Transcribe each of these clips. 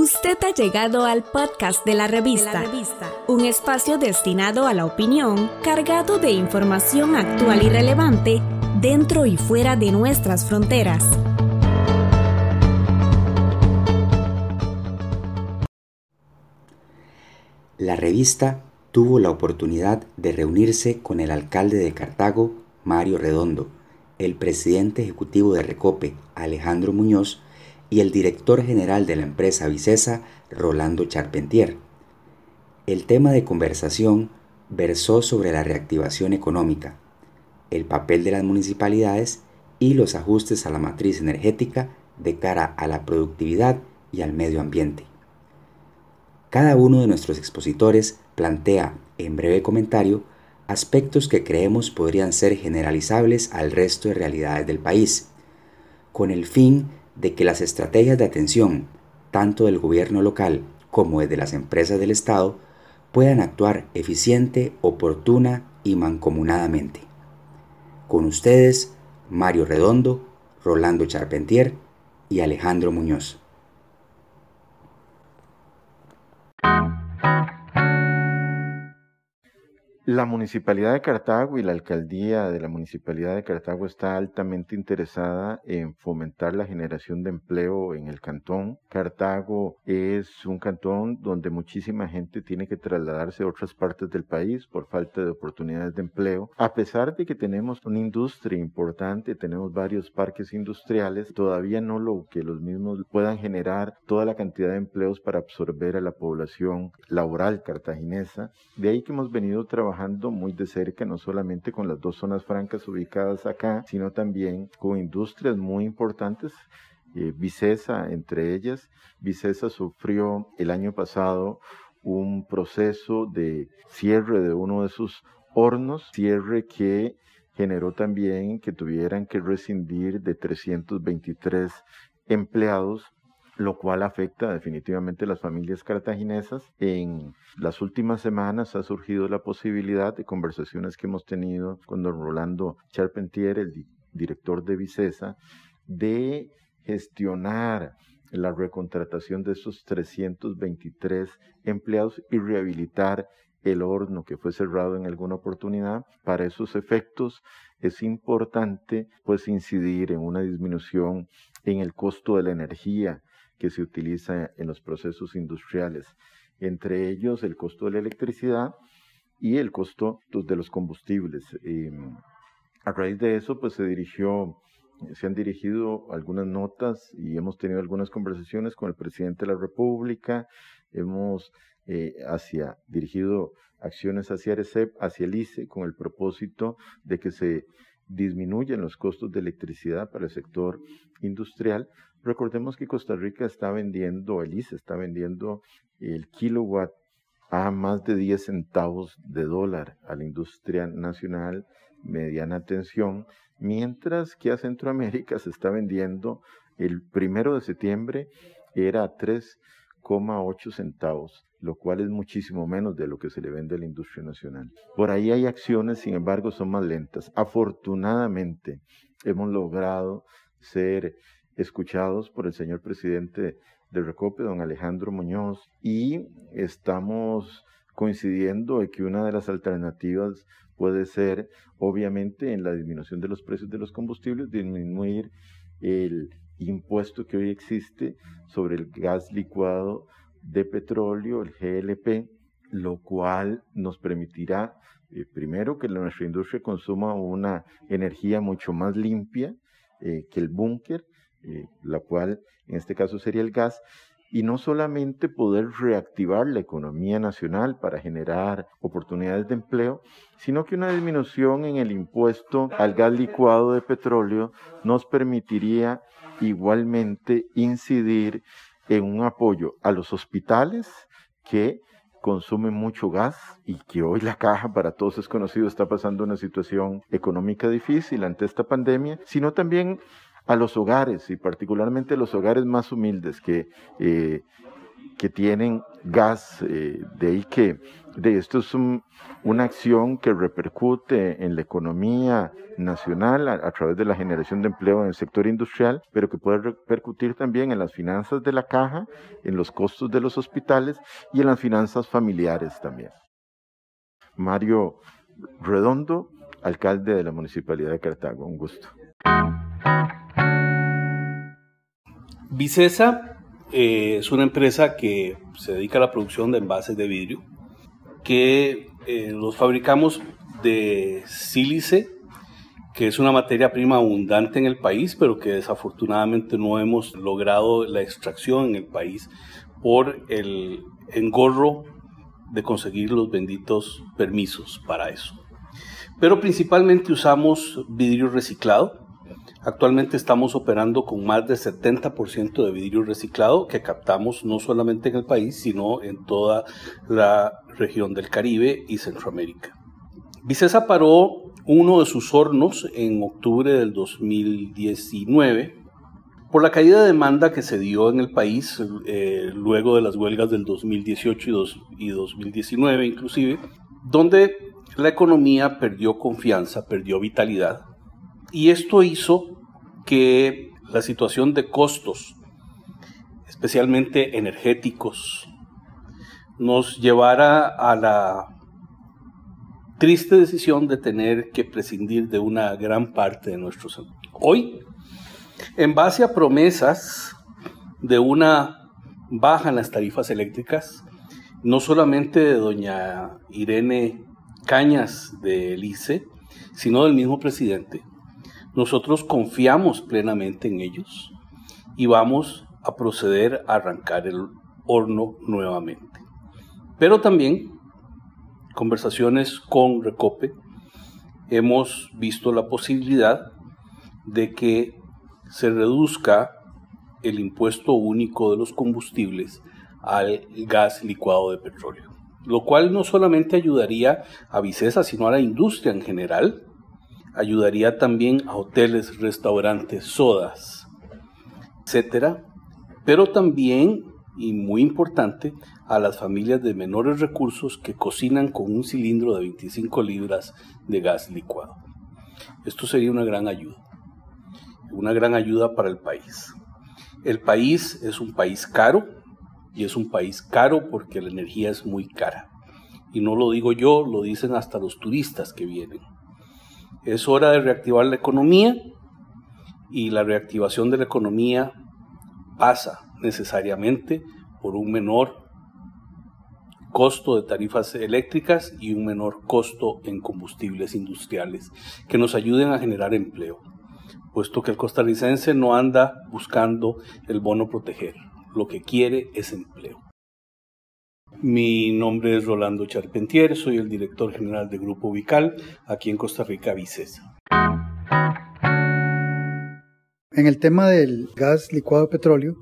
Usted ha llegado al podcast de la, revista, un espacio destinado a la opinión, cargado de información actual y relevante dentro y fuera de nuestras fronteras. La revista tuvo la oportunidad de reunirse con el alcalde de Cartago, Mario Redondo, el presidente ejecutivo de Recope, Alejandro Muñoz, y el director general de la empresa Vicesa, Rolando Charpentier. El tema de conversación versó sobre la reactivación económica, el papel de las municipalidades y los ajustes a la matriz energética de cara a la productividad y al medio ambiente. Cada uno de nuestros expositores plantea, en breve comentario, aspectos que creemos podrían ser generalizables al resto de realidades del país, con el fin de que las estrategias de atención, tanto del gobierno local como de las empresas del Estado, puedan actuar eficiente, oportuna y mancomunadamente. Con ustedes, Mario Redondo, Rolando Charpentier y Alejandro Muñoz. La Municipalidad de Cartago y la Alcaldía de la Municipalidad de Cartago está altamente interesada en fomentar la generación de empleo en el cantón. Cartago es un cantón donde muchísima gente tiene que trasladarse a otras partes del país por falta de oportunidades de empleo. A pesar de que tenemos una industria importante, tenemos varios parques industriales, todavía no lo que los mismos puedan generar toda la cantidad de empleos para absorber a la población laboral cartaginesa. De ahí que hemos venido trabajando muy de cerca, no solamente con las dos zonas francas ubicadas acá, sino también con industrias muy importantes. Eh, Vicesa, entre ellas, Vicesa sufrió el año pasado un proceso de cierre de uno de sus hornos, cierre que generó también que tuvieran que rescindir de 323 empleados lo cual afecta definitivamente a las familias cartaginesas. En las últimas semanas ha surgido la posibilidad de conversaciones que hemos tenido con don Rolando Charpentier, el director de Vicesa, de gestionar la recontratación de esos 323 empleados y rehabilitar el horno que fue cerrado en alguna oportunidad. Para esos efectos es importante pues incidir en una disminución en el costo de la energía, que se utiliza en los procesos industriales, entre ellos el costo de la electricidad y el costo pues, de los combustibles. Em, a raíz de eso, pues se dirigió, se han dirigido algunas notas y hemos tenido algunas conversaciones con el presidente de la República, hemos eh, hacia, dirigido acciones hacia ERECEP, hacia el ICE, con el propósito de que se disminuyen los costos de electricidad para el sector industrial. Recordemos que Costa Rica está vendiendo, el ICE está vendiendo el kilowatt a más de 10 centavos de dólar a la industria nacional mediana tensión, mientras que a Centroamérica se está vendiendo el primero de septiembre era 3 0,8 centavos, lo cual es muchísimo menos de lo que se le vende a la industria nacional. Por ahí hay acciones, sin embargo, son más lentas. Afortunadamente, hemos logrado ser escuchados por el señor presidente del Recope, don Alejandro Muñoz, y estamos coincidiendo en que una de las alternativas puede ser, obviamente, en la disminución de los precios de los combustibles, disminuir el impuesto que hoy existe sobre el gas licuado de petróleo, el GLP, lo cual nos permitirá, eh, primero, que nuestra industria consuma una energía mucho más limpia eh, que el búnker, eh, la cual en este caso sería el gas, y no solamente poder reactivar la economía nacional para generar oportunidades de empleo, sino que una disminución en el impuesto al gas licuado de petróleo nos permitiría igualmente incidir en un apoyo a los hospitales que consumen mucho gas y que hoy la caja para todos es conocido está pasando una situación económica difícil ante esta pandemia, sino también a los hogares y particularmente los hogares más humildes que eh, que tienen gas, eh, de ahí que de esto es una acción que repercute en la economía nacional a, través de la generación de empleo en el sector industrial, pero que puede repercutir también en las finanzas de la caja, en los costos de los hospitales y en las finanzas familiares también. Mario Redondo, alcalde de la Municipalidad de Cartago, un gusto. Vicesa eh, es una empresa que se dedica a la producción de envases de vidrio, que eh, los fabricamos de sílice, que es una materia prima abundante en el país, pero que desafortunadamente no hemos logrado la extracción en el país por el engorro de conseguir los benditos permisos para eso. Pero principalmente usamos vidrio reciclado, Actualmente estamos operando con más del 70% de vidrio reciclado que captamos no solamente en el país, sino en toda la región del Caribe y Centroamérica. Vicesa paró uno de sus hornos en octubre del 2019 por la caída de demanda que se dio en el país eh, luego de las huelgas del 2018 y, y 2019 inclusive, donde la economía perdió confianza, perdió vitalidad y esto hizo que la situación de costos, especialmente energéticos, nos llevara a la triste decisión de tener que prescindir de una gran parte de nuestros Hoy, en base a promesas de una baja en las tarifas eléctricas, no solamente de doña Irene Cañas de Lice, sino del mismo presidente, nosotros confiamos plenamente en ellos y vamos a proceder a arrancar el horno nuevamente. Pero también, conversaciones con Recope, hemos visto la posibilidad de que se reduzca el impuesto único de los combustibles al gas licuado de petróleo, lo cual no solamente ayudaría a Vicesa, sino a la industria en general, ayudaría también a hoteles, restaurantes, sodas, etcétera, pero también, y muy importante, a las familias de menores recursos que cocinan con un cilindro de 25 libras de gas licuado. Esto sería una gran ayuda, una gran ayuda para el país. El país es un país caro y es un país caro porque la energía es muy cara. Y no lo digo yo, lo dicen hasta los turistas que vienen. Es hora de reactivar la economía y la reactivación de la economía pasa necesariamente por un menor costo de tarifas eléctricas y un menor costo en combustibles industriales que nos ayuden a generar empleo, puesto que el costarricense no anda buscando el bono proteger, lo que quiere es empleo. Mi nombre es Rolando Charpentier, soy el director general de Grupo Vical aquí en Costa Rica, Vicesa. En el tema del gas licuado de petróleo,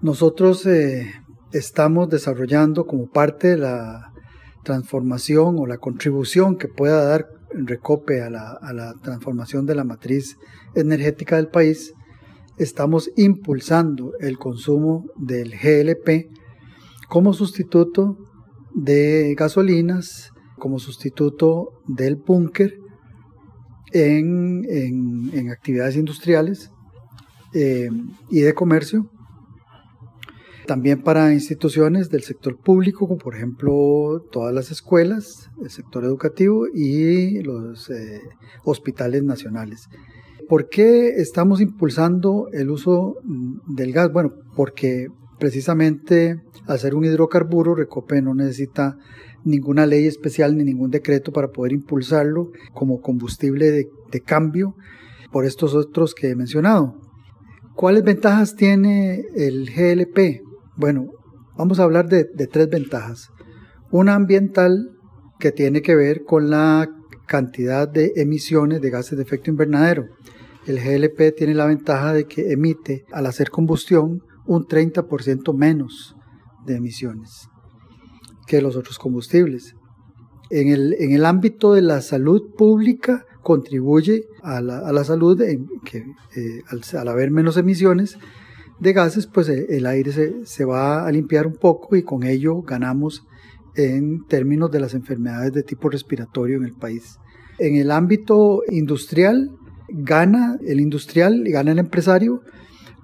nosotros eh, estamos desarrollando como parte de la transformación o la contribución que pueda dar Recope a la, a la transformación de la matriz energética del país, estamos impulsando el consumo del GLP como sustituto de gasolinas, como sustituto del búnker en, actividades industriales eh, y de comercio. También para instituciones del sector público, como por ejemplo todas las escuelas, el sector educativo y los eh, hospitales nacionales. ¿Por qué estamos impulsando el uso del gas? Bueno, porque precisamente ser un hidrocarburo, Recope no necesita ninguna ley especial ni ningún decreto para poder impulsarlo como combustible de, cambio por estos otros que he mencionado. ¿Cuáles ventajas tiene el GLP? Bueno, vamos a hablar de, de tres ventajas. Una ambiental que tiene que ver con la cantidad de emisiones de gases de efecto invernadero. El GLP tiene la ventaja de que emite al hacer combustión un 30% menos de emisiones que los otros combustibles. En el, en el ámbito de la salud pública contribuye a la, a la salud que, eh, al, haber menos emisiones, de gases, pues eh, el aire se, se va a limpiar un poco y con ello ganamos en términos de las enfermedades de tipo respiratorio en el país. En el ámbito industrial, gana el industrial y gana el empresario,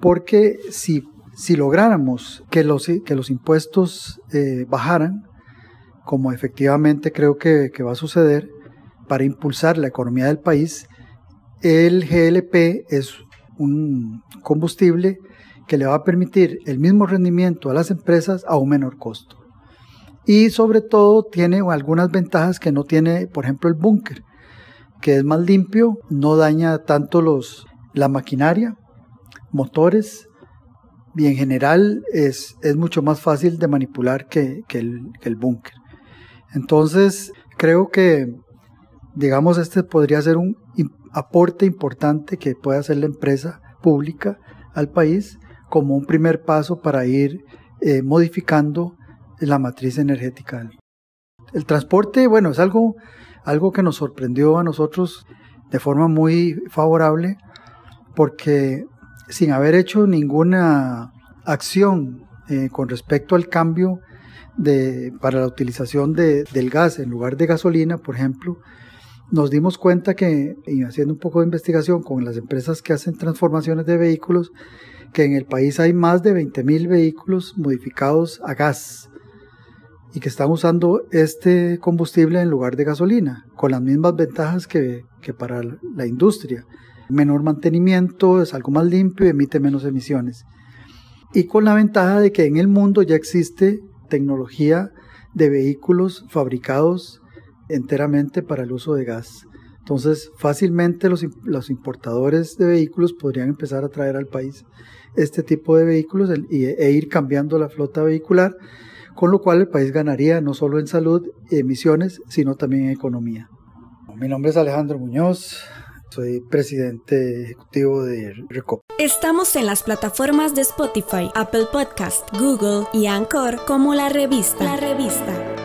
porque si, si lográramos que los, que los impuestos eh, bajaran, como efectivamente creo que, que va a suceder, para impulsar la economía del país, el GLP es un combustible que le va a permitir el mismo rendimiento a las empresas a un menor costo. Y sobre todo tiene algunas ventajas que no tiene, por ejemplo, el búnker, que es más limpio, no daña tanto los, la maquinaria, motores, y en general es, es mucho más fácil de manipular que, que el, búnker. Entonces, creo que, digamos, este podría ser un aporte importante que puede hacer la empresa pública al país como un primer paso para ir eh, modificando la matriz energética. El transporte, bueno, es algo, algo que nos sorprendió a nosotros de forma muy favorable porque sin haber hecho ninguna acción eh, con respecto al cambio de, para la utilización de, del gas en lugar de gasolina, por ejemplo, nos dimos cuenta que, haciendo un poco de investigación con las empresas que hacen transformaciones de vehículos, que en el país hay más de 20.000 vehículos modificados a gas y que están usando este combustible en lugar de gasolina, con las mismas ventajas que para la industria. Menor mantenimiento, es algo más limpio y emite menos emisiones. Y con la ventaja de que en el mundo ya existe tecnología de vehículos fabricados enteramente para el uso de gas. Entonces, fácilmente los, los, importadores de vehículos podrían empezar a traer al país este tipo de vehículos e ir cambiando la flota vehicular, con lo cual el país ganaría no solo en salud y emisiones, sino también en economía. Mi nombre es Alejandro Muñoz, soy presidente ejecutivo de RECOP. Estamos en las plataformas de Spotify, Apple Podcast, Google y Anchor como la revista. La revista.